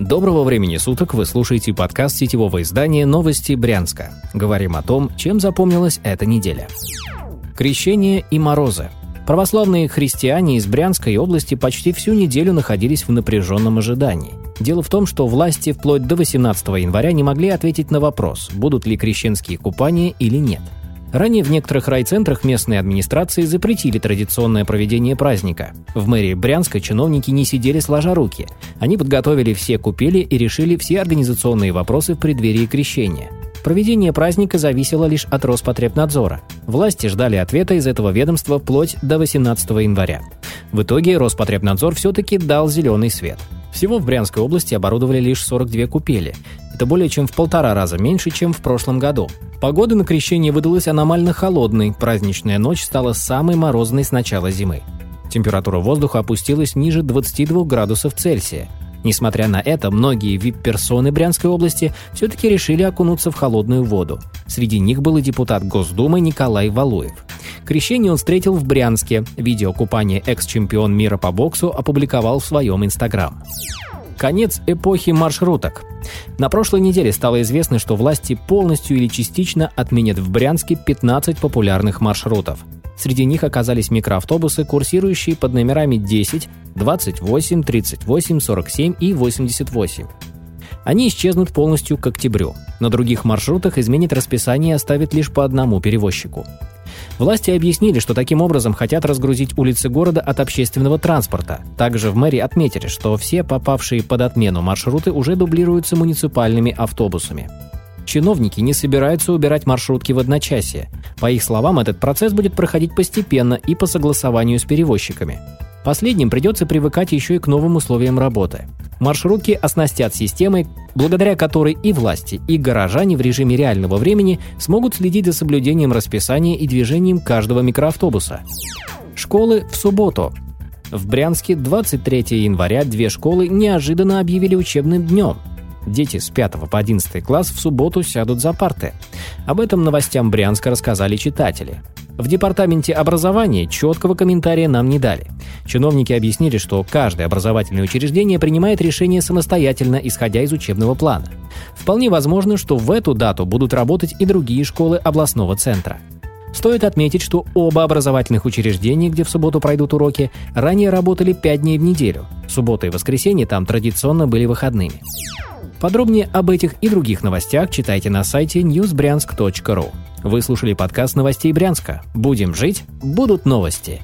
Доброго времени суток, вы слушаете подкаст сетевого издания «Новости Брянска». Говорим о том, чем запомнилась эта неделя. Крещение и морозы. Православные христиане из Брянской области почти всю неделю находились в напряженном ожидании. Дело в том, что власти вплоть до 18 января не могли ответить на вопрос, будут ли крещенские купания или нет – Ранее в некоторых райцентрах местной администрации запретили традиционное проведение праздника. В мэрии Брянска чиновники не сидели сложа руки. Они подготовили все купели и решили все организационные вопросы в преддверии крещения. Проведение праздника зависело лишь от Роспотребнадзора. Власти ждали ответа из этого ведомства вплоть до 18 января. В итоге Роспотребнадзор все-таки дал зеленый свет. Всего в Брянской области оборудовали лишь 42 купели. Это более чем в полтора раза меньше, чем в прошлом году. Погода на крещение выдалась аномально холодной, праздничная ночь стала самой морозной с начала зимы. Температура воздуха опустилась ниже 22 градусов Цельсия. Несмотря на это, многие вип-персоны Брянской области все-таки решили окунуться в холодную воду. Среди них был и депутат Госдумы Николай Валуев. Крещение он встретил в Брянске. Видео купания экс-чемпион мира по боксу опубликовал в своем инстаграм. Конец эпохи маршруток. На прошлой неделе стало известно, что власти полностью или частично отменят в Брянске 15 популярных маршрутов. Среди них оказались микроавтобусы, курсирующие под номерами 10, 28, 38, 47 и 88. Они исчезнут полностью к октябрю. На других маршрутах изменит расписание и оставит лишь по одному перевозчику. Власти объяснили, что таким образом хотят разгрузить улицы города от общественного транспорта. Также в мэрии отметили, что все попавшие под отмену маршруты уже дублируются муниципальными автобусами. Чиновники не собираются убирать маршрутки в одночасье. По их словам, этот процесс будет проходить постепенно и по согласованию с перевозчиками. Последним придется привыкать еще и к новым условиям работы. Маршрутки оснастят системой, благодаря которой и власти, и горожане в режиме реального времени смогут следить за соблюдением расписания и движением каждого микроавтобуса. Школы в субботу. В Брянске 23 января две школы неожиданно объявили учебным днем. Дети с 5 по 11 класс в субботу сядут за парты. Об этом новостям Брянска рассказали читатели. В департаменте образования четкого комментария нам не дали. Чиновники объяснили, что каждое образовательное учреждение принимает решение самостоятельно, исходя из учебного плана. Вполне возможно, что в эту дату будут работать и другие школы областного центра. Стоит отметить, что оба образовательных учреждения, где в субботу пройдут уроки, ранее работали 5 дней в неделю. Суббота и воскресенье там традиционно были выходными. Подробнее об этих и других новостях читайте на сайте newsbryansk.ru. Вы слушали подкаст новостей Брянска. Будем жить, будут новости.